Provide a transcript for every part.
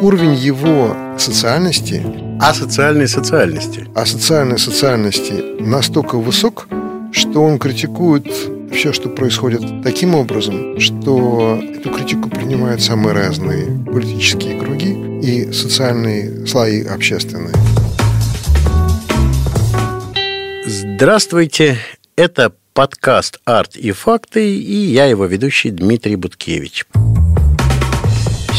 уровень его социальности, А социальной социальности. а социальной социальности настолько высок, что он критикует все, что происходит таким образом, что эту критику принимают самые разные политические круги и социальные слои общественные. Здравствуйте, это подкаст «Арт и факты» и я его ведущий Дмитрий Буткевич.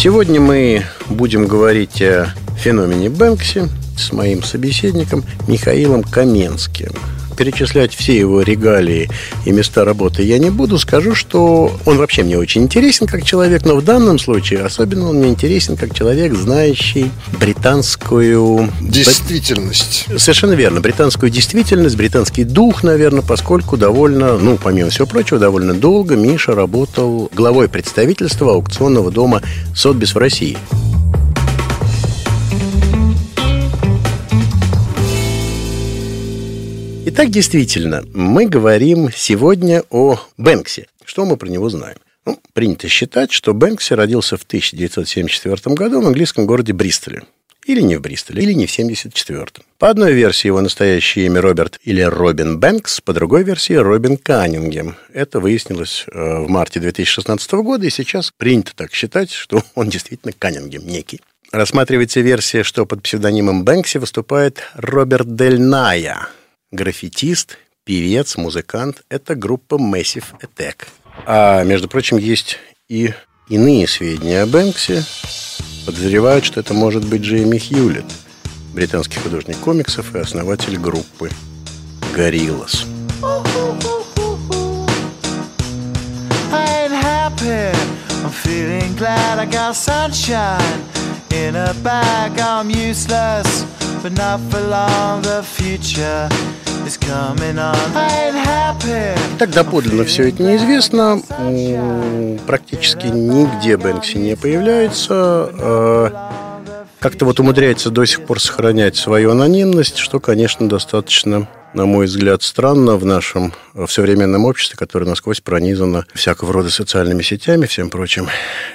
Сегодня мы будем говорить о феномене Бэнкси с моим собеседником Михаилом Каменским. Перечислять все его регалии и места работы я не буду. Скажу, что он вообще мне очень интересен как человек, но в данном случае особенно он мне интересен как человек, знающий британскую... Действительность. Совершенно верно. Британскую действительность, британский дух, наверное, поскольку довольно, ну, помимо всего прочего, довольно долго Миша работал главой представительства аукционного дома Сотбис в России. Итак, действительно, мы говорим сегодня о Бэнксе. Что мы про него знаем? Ну, принято считать, что Бэнкси родился в 1974 году в английском городе Бристоле. Или не в Бристоле, или не в 74-м. По одной версии его настоящее имя Роберт или Робин Бэнкс, по другой версии Робин Каннингем. Это выяснилось э, в марте 2016 года, и сейчас принято так считать, что он действительно Каннингем некий. Рассматривается версия, что под псевдонимом Бэнкси выступает Роберт Дель Ная, граффитист, певец, музыкант. Это группа Massive Attack. А, между прочим, есть и иные сведения о Бэнксе. Подозревают, что это может быть Джейми Хьюлетт, британский художник комиксов и основатель группы happy. I'm feeling glad I got sunshine in a bag. I'm useless, but not for long. The future. Так доподлинно все это неизвестно. Практически нигде Бэнкси не появляется. Э, Как-то вот умудряется до сих пор сохранять свою анонимность, что, конечно, достаточно, на мой взгляд, странно в нашем э, в современном обществе, которое насквозь пронизано всякого рода социальными сетями, всем прочим,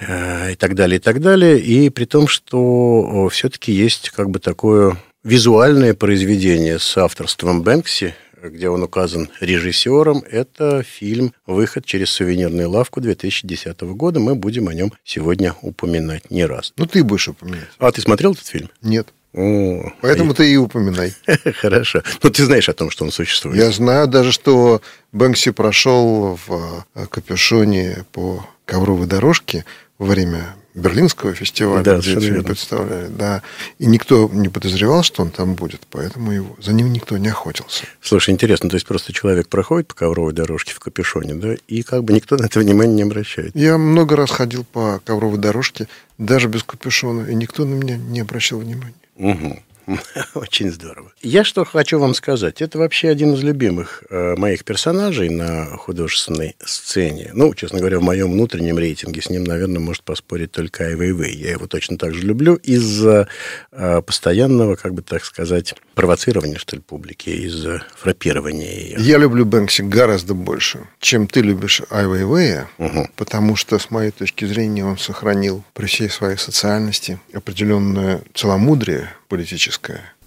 э, и так далее, и так далее. И при том, что все-таки есть как бы такое визуальное произведение с авторством Бэнкси, где он указан режиссером. Это фильм «Выход через сувенирную лавку» 2010 года. Мы будем о нем сегодня упоминать не раз. Ну, ты будешь упоминать. А ты смотрел этот фильм? Нет. О, Поэтому ты и упоминай. Хорошо. Ну, ты знаешь о том, что он существует. Я знаю даже, что Бэнкси прошел в э, капюшоне по ковровой дорожке во время Берлинского фестиваля, Да, где верно. представляли. Да. И никто не подозревал, что он там будет, поэтому его, за ним никто не охотился. Слушай, интересно, то есть просто человек проходит по ковровой дорожке в капюшоне, да, и как бы никто на это внимания не обращает. Я много раз ходил по ковровой дорожке, даже без капюшона, и никто на меня не обращал внимания. Угу. Очень здорово. Я что хочу вам сказать. Это вообще один из любимых э, моих персонажей на художественной сцене. Ну, честно говоря, в моем внутреннем рейтинге с ним, наверное, может поспорить только Ай Вейвей. Я его точно так же люблю из-за э, постоянного, как бы так сказать, провоцирования, что ли, публики, из-за фрапирования ее. Я люблю Бэнкси гораздо больше, чем ты любишь Ай Вейвея, Мгм. потому что, с моей точки зрения, он сохранил при всей своей социальности определенное целомудрие политическое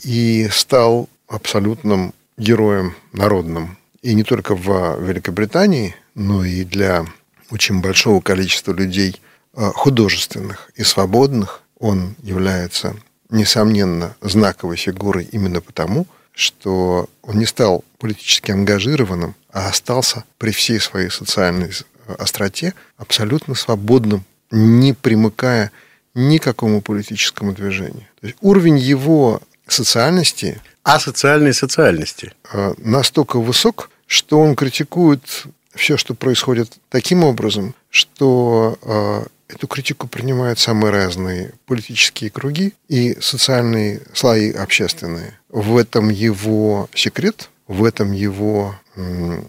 и стал абсолютным героем народным. И не только в Великобритании, но и для очень большого количества людей э, художественных и свободных он является, несомненно, знаковой фигурой именно потому, что он не стал политически ангажированным, а остался при всей своей социальной э, остроте абсолютно свободным, не примыкая ни к какому политическому движению. Уровень его социальности А социальной социальности. э, настолько высок, что он критикует все, что происходит таким образом, что э, эту критику принимают самые разные политические круги и социальные слои общественные. В этом его секрет, в этом его,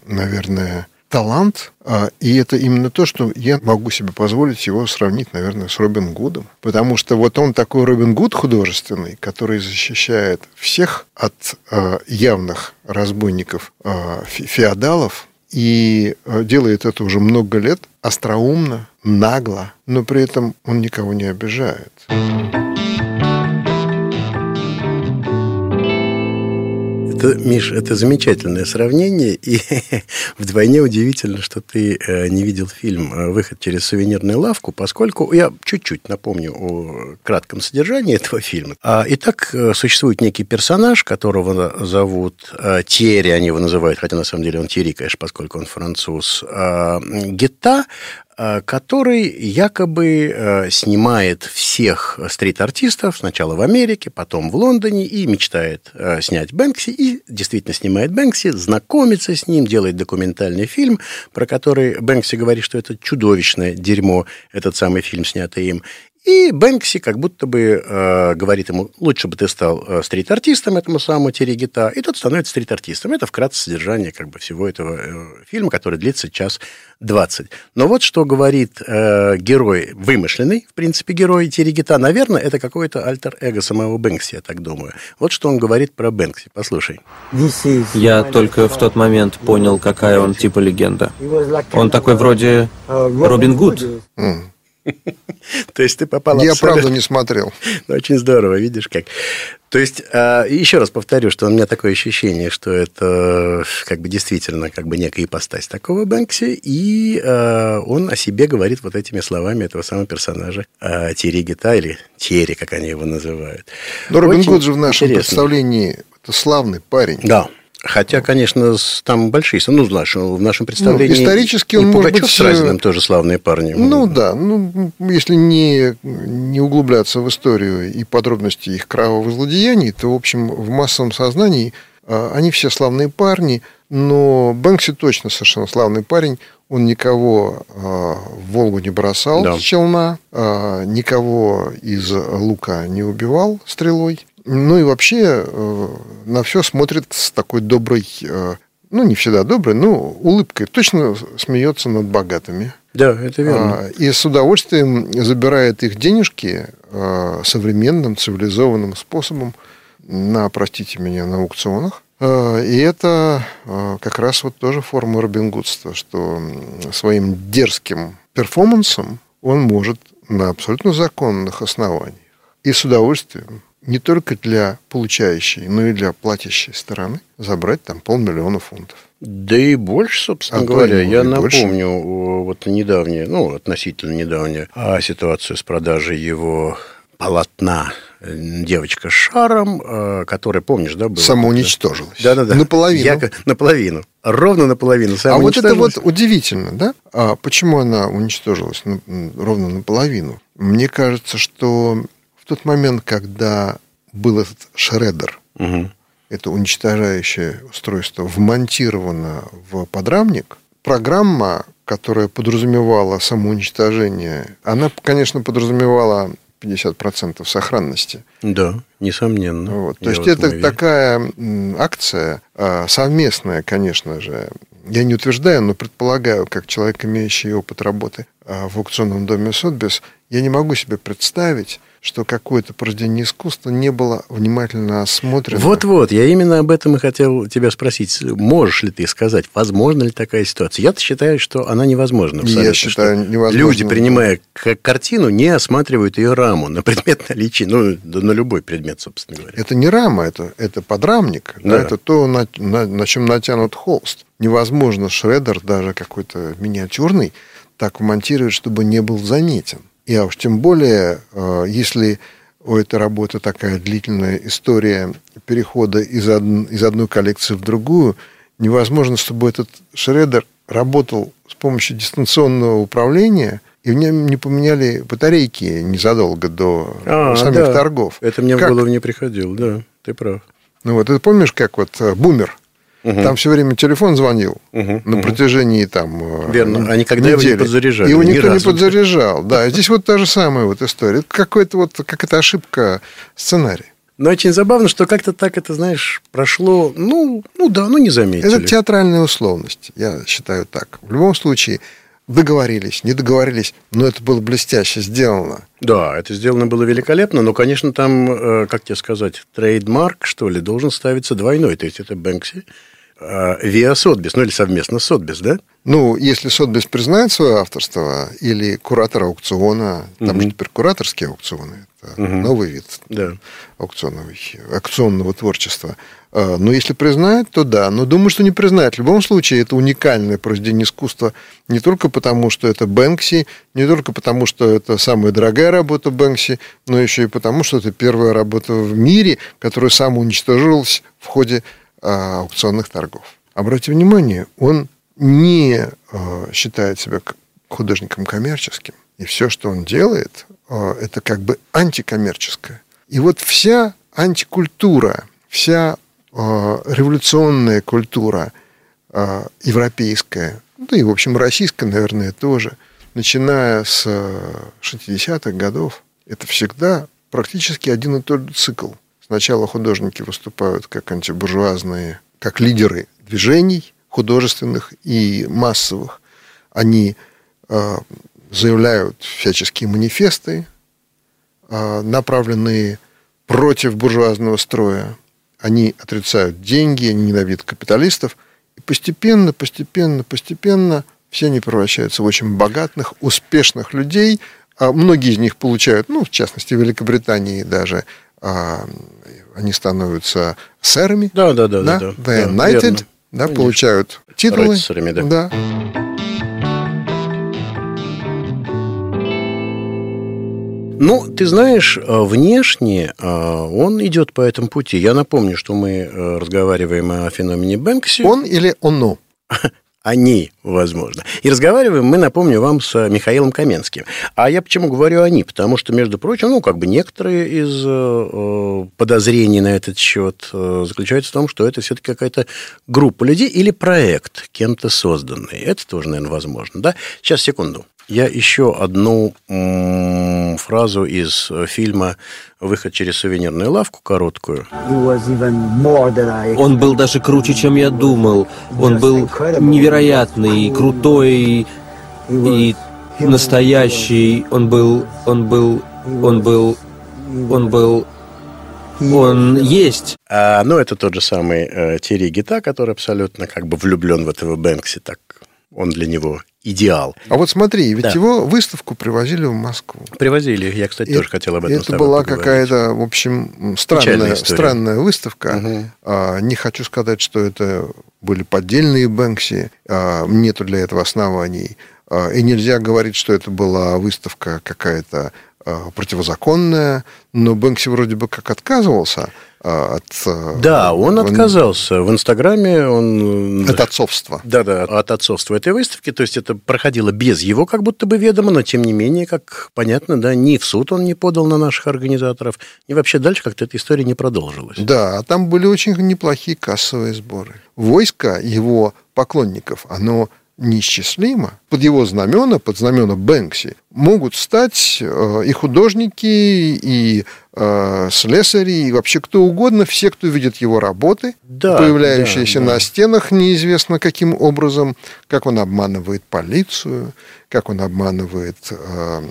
наверное, талант, а, и это именно то, что я могу себе позволить его сравнить, наверное, с Робин Гудом. Потому что вот он такой Робин Гуд художественный, который защищает всех от а, явных разбойников, а, фе- феодалов, и делает это уже много лет, остроумно, нагло, но при этом он никого не обижает. Это, Миш, это замечательное сравнение, и вдвойне удивительно, что ты э, не видел фильм э, «Выход через сувенирную лавку», поскольку я чуть-чуть напомню о кратком содержании этого фильма. А, итак, э, существует некий персонаж, которого зовут Терри, они его называют, хотя на самом деле он Терри, конечно, поскольку он француз. А, Гетта который якобы э, снимает всех стрит-артистов сначала в Америке, потом в Лондоне и мечтает э, снять Бэнкси и действительно снимает Бэнкси, знакомится с ним, делает документальный фильм, про который Бэнкси говорит, что это чудовищное дерьмо, этот самый фильм, снятый им. И Бэнкси как будто бы э, говорит ему, лучше бы ты стал э, стрит-артистом этому самому Терегита, и тот становится стрит-артистом. Это вкратце содержание как бы всего этого э, фильма, который длится час двадцать. Но вот что говорит э, герой, вымышленный, в принципе, герой Терегита, наверное, это какой-то альтер-эго самого Бэнкси, я так думаю. Вот что он говорит про Бэнкси, послушай. Я только в тот момент понял, какая он типа легенда. Он такой вроде Робин Гуд. Mm. То есть ты попал Я правда не смотрел. Ну, очень здорово, видишь как. То есть, а, еще раз повторю, что у меня такое ощущение, что это как бы действительно как бы некая ипостась такого Бэнкси, и а, он о себе говорит вот этими словами этого самого персонажа а, Терри Гита, или Терри, как они его называют. Но Робин Гуд же в нашем интересно. представлении это славный парень. Да, Хотя, конечно, там большие, ну, знаешь, в нашем представлении... Ну, исторически он, может быть... с Разиным тоже славные парни. Ну, да. Ну, если не, не углубляться в историю и подробности их кровавых злодеяний, то, в общем, в массовом сознании а, они все славные парни, но Бэнкси точно совершенно славный парень. Он никого а, в Волгу не бросал да. с челна, а, никого из лука не убивал стрелой. Ну и вообще э, на все смотрит с такой доброй, э, ну не всегда доброй, но улыбкой. Точно смеется над богатыми. Да, это верно. А, и с удовольствием забирает их денежки э, современным, цивилизованным способом на, простите меня, на аукционах. И это как раз вот тоже форма робингудства, что своим дерзким перформансом он может на абсолютно законных основаниях и с удовольствием не только для получающей, но и для платящей стороны забрать там полмиллиона фунтов. Да и больше, собственно а говоря. Я напомню больше. вот недавнее, ну, относительно недавнее, а ситуацию с продажей его полотна девочка с шаром, а, которая, помнишь, да, была? Самоуничтожилась. Да-да-да. Наполовину. Я, наполовину. Ровно наполовину. А вот это вот удивительно, да? А почему она уничтожилась ровно наполовину? Мне кажется, что тот момент, когда был этот шредер, угу. это уничтожающее устройство, вмонтировано в подрамник, программа, которая подразумевала самоуничтожение, она, конечно, подразумевала 50% сохранности. Да, несомненно. Вот. То есть это уверен. такая акция а, совместная, конечно же. Я не утверждаю, но предполагаю, как человек, имеющий опыт работы а, в аукционном доме Сотбис, я не могу себе представить, что какое-то произведение искусства не было внимательно осмотрено. Вот-вот, я именно об этом и хотел тебя спросить. Можешь ли ты сказать, возможно ли такая ситуация? Я-то считаю, что она невозможна. Абсолютно, я считаю, невозможно. Люди, принимая картину, не осматривают ее раму на предмет наличия, ну, на любой предмет, собственно говоря. Это не рама, это, это подрамник, да. Да, это то, на, на, на чем натянут холст. Невозможно шредер, даже какой-то миниатюрный, так вмонтировать, чтобы не был заметен. И а уж тем более, э, если у этой работы такая длительная история перехода из, од... из одной коллекции в другую, невозможно, чтобы этот шредер работал с помощью дистанционного управления, и в нем не поменяли батарейки незадолго до а, самих да. торгов. Это мне как? в голову не приходило, да, ты прав. Ну вот, ты помнишь, как вот э, бумер Угу. Там все время телефон звонил угу, на протяжении там Верно. Они когда недели. его не подзаряжали. Его никто не подзаряжал. Да, здесь вот та же самая вот история. Это какая-то вот какая-то ошибка сценария. Но очень забавно, что как-то так это, знаешь, прошло, ну, ну да, ну не заметили. Это театральная условность, я считаю так. В любом случае, договорились, не договорились, но это было блестяще сделано. Да, это сделано было великолепно, но, конечно, там, э, как тебе сказать, трейдмарк, что ли, должен ставиться двойной, то есть это Бэнкси, Виа Сотбис, ну или совместно с Сотбис, да? Ну, если Сотбис признает свое авторство, или куратор аукциона, там угу. же теперь кураторские аукционы, это угу. новый вид да. аукционного, аукционного творчества. А, Но если признает, то да. Но думаю, что не признает. В любом случае, это уникальное произведение искусства не только потому, что это Бэнкси, не только потому, что это самая дорогая работа Бэнкси, но еще и потому, что это первая работа в мире, которая самоуничтожилась в ходе а, аукционных торгов. Обратите внимание, он не а, считает себя художником коммерческим. И все, что он делает, это как бы антикоммерческое. И вот вся антикультура, вся революционная культура а, европейская, да и, в общем, российская, наверное, тоже, начиная с 60-х годов, это всегда практически один и тот же цикл. Сначала художники выступают как антибуржуазные, как лидеры движений художественных и массовых. Они э, заявляют всяческие манифесты, э, направленные против буржуазного строя. Они отрицают деньги, они ненавидят капиталистов. И постепенно, постепенно, постепенно все они превращаются в очень богатых, успешных людей. А многие из них получают, ну, в частности, в Великобритании даже, а, они становятся сэрами. Да, да, да. да, да, да United, да, да получают титулы. Рыцарями, да. да. Ну, ты знаешь, э, внешне э, он идет по этому пути. Я напомню, что мы э, разговариваем о феномене Бэнкси. Он или оно? они, возможно. И разговариваем мы, напомню вам, с Михаилом Каменским. А я почему говорю они? Потому что, между прочим, ну, как бы некоторые из э, подозрений на этот счет э, заключаются в том, что это все-таки какая-то группа людей или проект, кем-то созданный. Это тоже, наверное, возможно. Да? Сейчас, секунду. Я еще одну фразу из фильма «Выход через сувенирную лавку» короткую. Он был даже круче, чем я думал. Он был невероятный, крутой и настоящий. Он был, он был, он был, он был он есть. А, ну, это тот же самый э, Терри Гита, который абсолютно как бы влюблен в этого Бэнкси, так он для него идеал. А вот смотри, ведь да. его выставку привозили в Москву. Привозили, я, кстати, и тоже хотел об этом Это была какая-то, в общем, странная, странная выставка. Угу. А, не хочу сказать, что это были поддельные Бэнкси, а, нету для этого оснований. А, и нельзя говорить, что это была выставка какая-то а, противозаконная, но Бэнкси вроде бы как отказывался а, от... Э, да, он отказался. В Инстаграме он... От отцовства. Да, да, от отцовства этой выставки. То есть это проходило без его как будто бы ведома, но тем не менее, как понятно, да, ни в суд он не подал на наших организаторов, и вообще дальше как-то эта история не продолжилась. Да, а там были очень неплохие кассовые сборы. Войско его поклонников, оно неисчислимо. Под его знамена, под знамена Бэнкси, могут стать э, и художники, и э, слесари, и вообще кто угодно, все, кто видит его работы, да, появляющиеся да, да. на стенах неизвестно каким образом, как он обманывает полицию, как он обманывает э,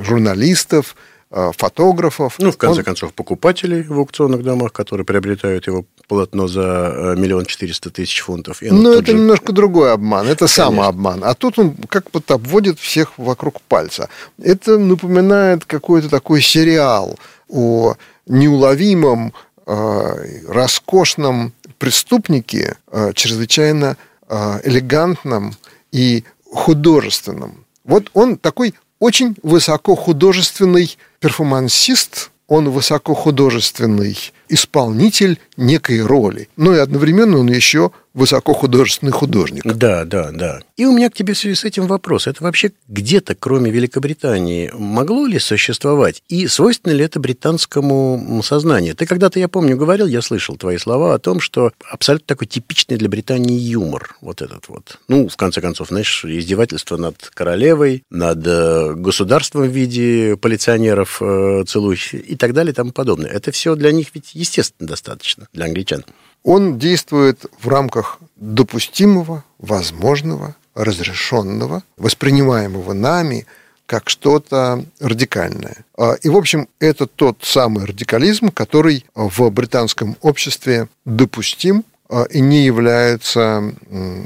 журналистов, фотографов. Ну, в конце он... концов, покупателей в аукционных домах, которые приобретают его полотно за э, миллион четыреста тысяч фунтов. Ну, это же... немножко другой обман, это Конечно. самообман. А тут он как будто обводит всех вокруг пальца. Это напоминает какой-то такой сериал о неуловимом, э, роскошном преступнике, э, чрезвычайно э, элегантном и художественном. Вот он такой очень высокохудожественный перформансист, он высокохудожественный исполнитель некой роли. Но и одновременно он еще высокохудожественный художник. Да, да, да. И у меня к тебе в связи с этим вопрос. Это вообще где-то, кроме Великобритании, могло ли существовать? И свойственно ли это британскому сознанию? Ты когда-то, я помню, говорил, я слышал твои слова о том, что абсолютно такой типичный для Британии юмор. Вот этот вот. Ну, в конце концов, знаешь, издевательство над королевой, над э, государством в виде полиционеров э, целующих и так далее и тому подобное. Это все для них ведь естественно достаточно, для англичан он действует в рамках допустимого, возможного, разрешенного, воспринимаемого нами как что-то радикальное. А, и, в общем, это тот самый радикализм, который в британском обществе допустим а, и не является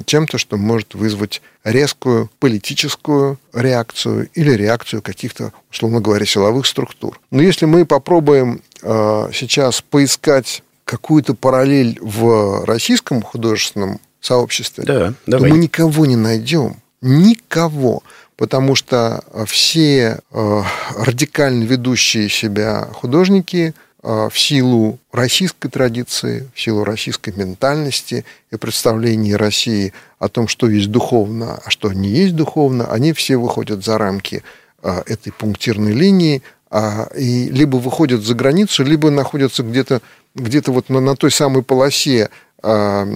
чем-то, что может вызвать резкую политическую реакцию или реакцию каких-то, условно говоря, силовых структур. Но если мы попробуем а, сейчас поискать какую-то параллель в российском художественном сообществе, Да, то давай. мы никого не найдем. Никого. Потому что все э, радикально ведущие себя художники э, в силу российской традиции, в силу российской ментальности и представления России о том, что есть духовно, а что не есть духовно, они все выходят за рамки э, этой пунктирной линии, а, и либо выходят за границу, либо находятся где-то где вот на, на той самой полосе, а,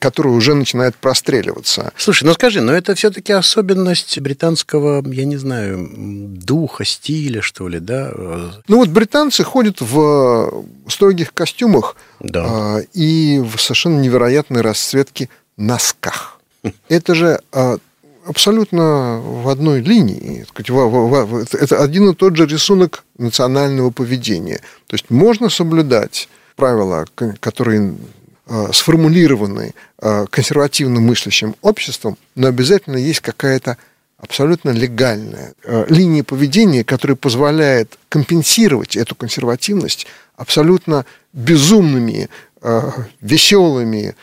которая уже начинает простреливаться. Слушай, ну скажи, но это все-таки особенность британского, я не знаю, духа, стиля, что ли, да? Э, Ну вот британцы ходят в строгих костюмах Да. а, и в совершенно невероятной расцветке носках. Это же а, абсолютно в одной линии. Это один и тот же рисунок национального поведения. То есть можно соблюдать правила, которые а, сформулированы а, консервативно мыслящим обществом, но обязательно есть какая-то абсолютно легальная э, линия поведения, которая позволяет компенсировать эту консервативность абсолютно безумными, веселыми,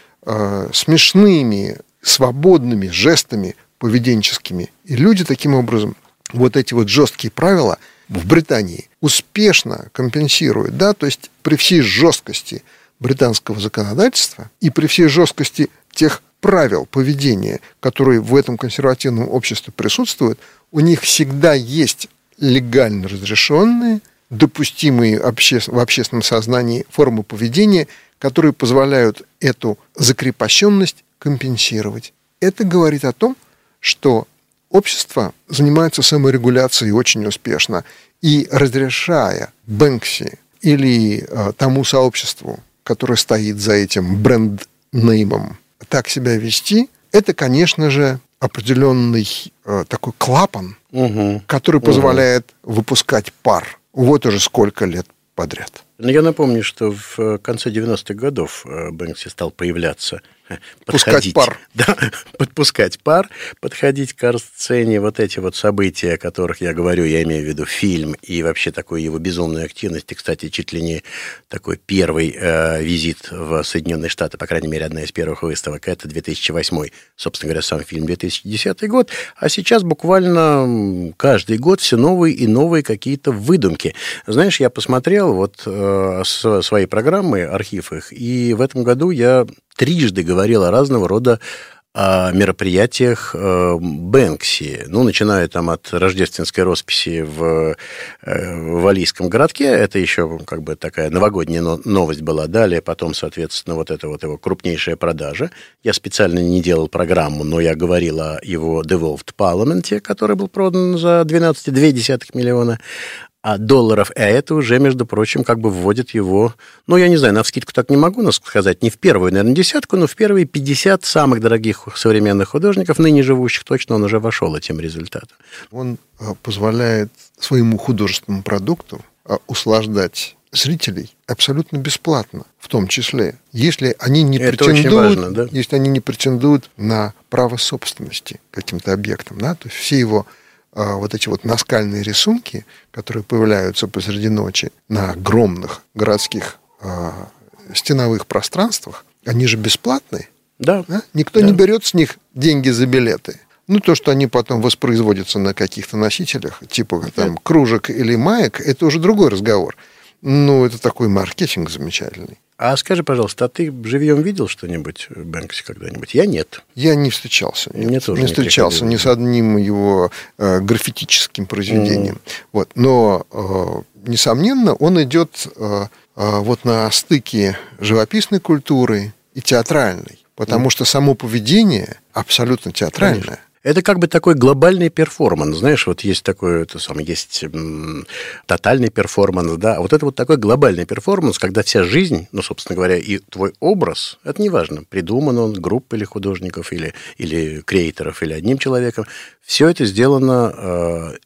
смешными, свободными жестами поведенческими. И люди таким образом вот эти вот жесткие правила в Британии успешно компенсируют. Да? То есть при всей жесткости британского законодательства и при всей жесткости тех правил поведения, которые в этом консервативном обществе присутствуют, у них всегда есть легально разрешенные, допустимые в общественном сознании формы поведения, которые позволяют эту закрепощенность компенсировать. Это говорит о том, что общество занимается саморегуляцией очень успешно. И разрешая Бэнкси или э, тому сообществу, которое стоит за этим бренд-неймом, так себя вести, это, конечно же, определенный э, такой клапан, Мгм. который позволяет выпускать пар. Вот уже сколько лет подряд. Ну, я напомню, что в э, конце 90-х годов э, Бэнкси стал появляться, э, Пускать подходить- пар. Да, подпускать пар, подходить к арт-сцене. Вот эти вот события, о которых я говорю, я имею в виду фильм и вообще такую его безумную активность. И, кстати, чуть ли не такой первый э, визит в Соединенные Штаты, по крайней мере, одна из первых выставок, это 2008, собственно говоря, сам фильм 2010 год. А сейчас буквально каждый год все новые и новые какие-то выдумки. Знаешь, я посмотрел вот э, свои программы, архив их, и в этом году я трижды говорил о разного рода о мероприятиях э, Бэнкси. Ну, начиная там от рождественской росписи в э, Валийском городке, это еще как бы такая новогодняя но- новость была. Далее потом, соответственно, вот это вот его крупнейшая продажа. Я специально не делал программу, но я говорил о его Devolved Parliament, который был продан за 12,2 миллиона а долларов, а это уже, между прочим, как бы вводит его, ну, я не знаю, на вскидку так не могу нас сказать, не в первую, наверное, десятку, но в первые 50 самых дорогих современных художников, ныне живущих, точно он уже вошел этим результатом. Он э, позволяет своему художественному продукту э, услаждать зрителей абсолютно бесплатно, в том числе, если они не Это претендуют, важно, да. если они не претендуют на право собственности каким-то объектам, да, то есть все его а, вот эти вот наскальные рисунки, которые появляются посреди ночи на огромных городских а, стеновых пространствах, они же бесплатные. Да, Да? Никто Да. не берет с них деньги за билеты. Ну, то, что они потом воспроизводятся на каких-то носителях, типа там кружек или маек, это уже другой разговор. Ну, это такой маркетинг замечательный. А скажи, пожалуйста, а ты живьем видел что-нибудь Бэнкси когда-нибудь? Я нет. Я не встречался. нет. Мне тоже не встречался ни с одним его э, граффитическим произведением. Вот. Но, э, несомненно, он идет э, э, вот на стыке живописной культуры и театральной. Потому что само поведение абсолютно театральное. Это как бы такой глобальный перформанс, знаешь, вот есть такой, это самое, есть тотальный перформанс, да, а вот это вот такой глобальный перформанс, когда вся жизнь, ну, собственно говоря, и твой образ, это неважно, придуман он группой или художников, или, или креаторов, или одним человеком, все это сделано э,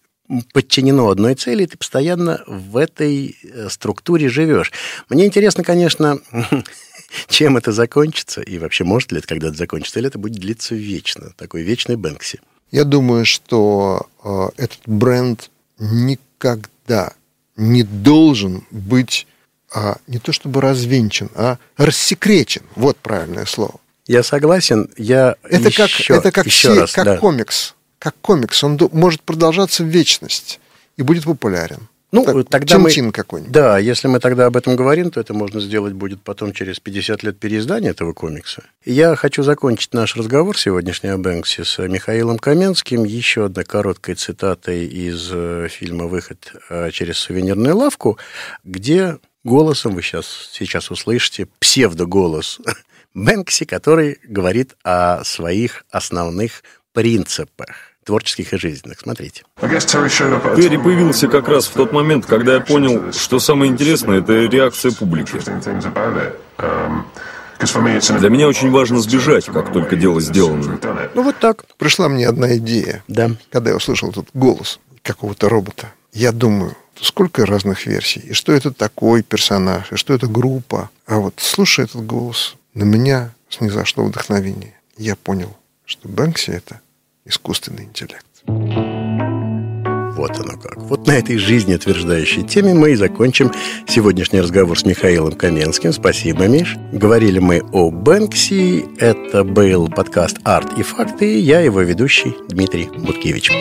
подчинено одной цели, и ты постоянно в этой э, структуре живешь. Мне интересно, конечно, чем это закончится, и вообще может ли это когда-то закончиться, или это будет длиться вечно, такой вечный Бэнкси. Я думаю, что э, этот бренд никогда не должен быть а не то чтобы развенчан, а рассекречен. Вот правильное слово. Я согласен. Я это еще, как, это как, еще се, раз, как да. комикс. Как комикс. Он может продолжаться в вечность и будет популярен. Ну, так, тогда мы... какой-нибудь. Да, если мы тогда об этом говорим, то это можно сделать будет потом через 50 лет переиздания этого комикса. Я хочу закончить наш разговор сегодняшний о Бэнксе с Михаилом Каменским еще одной короткой цитатой из э, фильма «Выход э, через сувенирную лавку», где голосом, вы сейчас, сейчас услышите, псевдоголос Бэнкси, который говорит о своих основных принципах творческих и жизненных. Смотрите. Терри появился как раз в тот момент, когда я понял, что самое интересное – это реакция публики. Для меня очень важно сбежать, как только дело сделано. Ну вот так. Пришла мне одна идея, Да. когда я услышал этот голос какого-то робота. Я думаю, сколько разных версий, и что это такой персонаж, и что это группа. А вот слушая этот голос, на меня снизошло вдохновение. Я понял, что Бэнкси – это искусственный интеллект. Вот оно как. Вот на этой жизнеутверждающей теме мы и закончим сегодняшний разговор с Михаилом Каменским. Спасибо, Миш. Говорили мы о Бэнкси. Это был подкаст «Арт и факты». Я его ведущий Дмитрий Буткевич.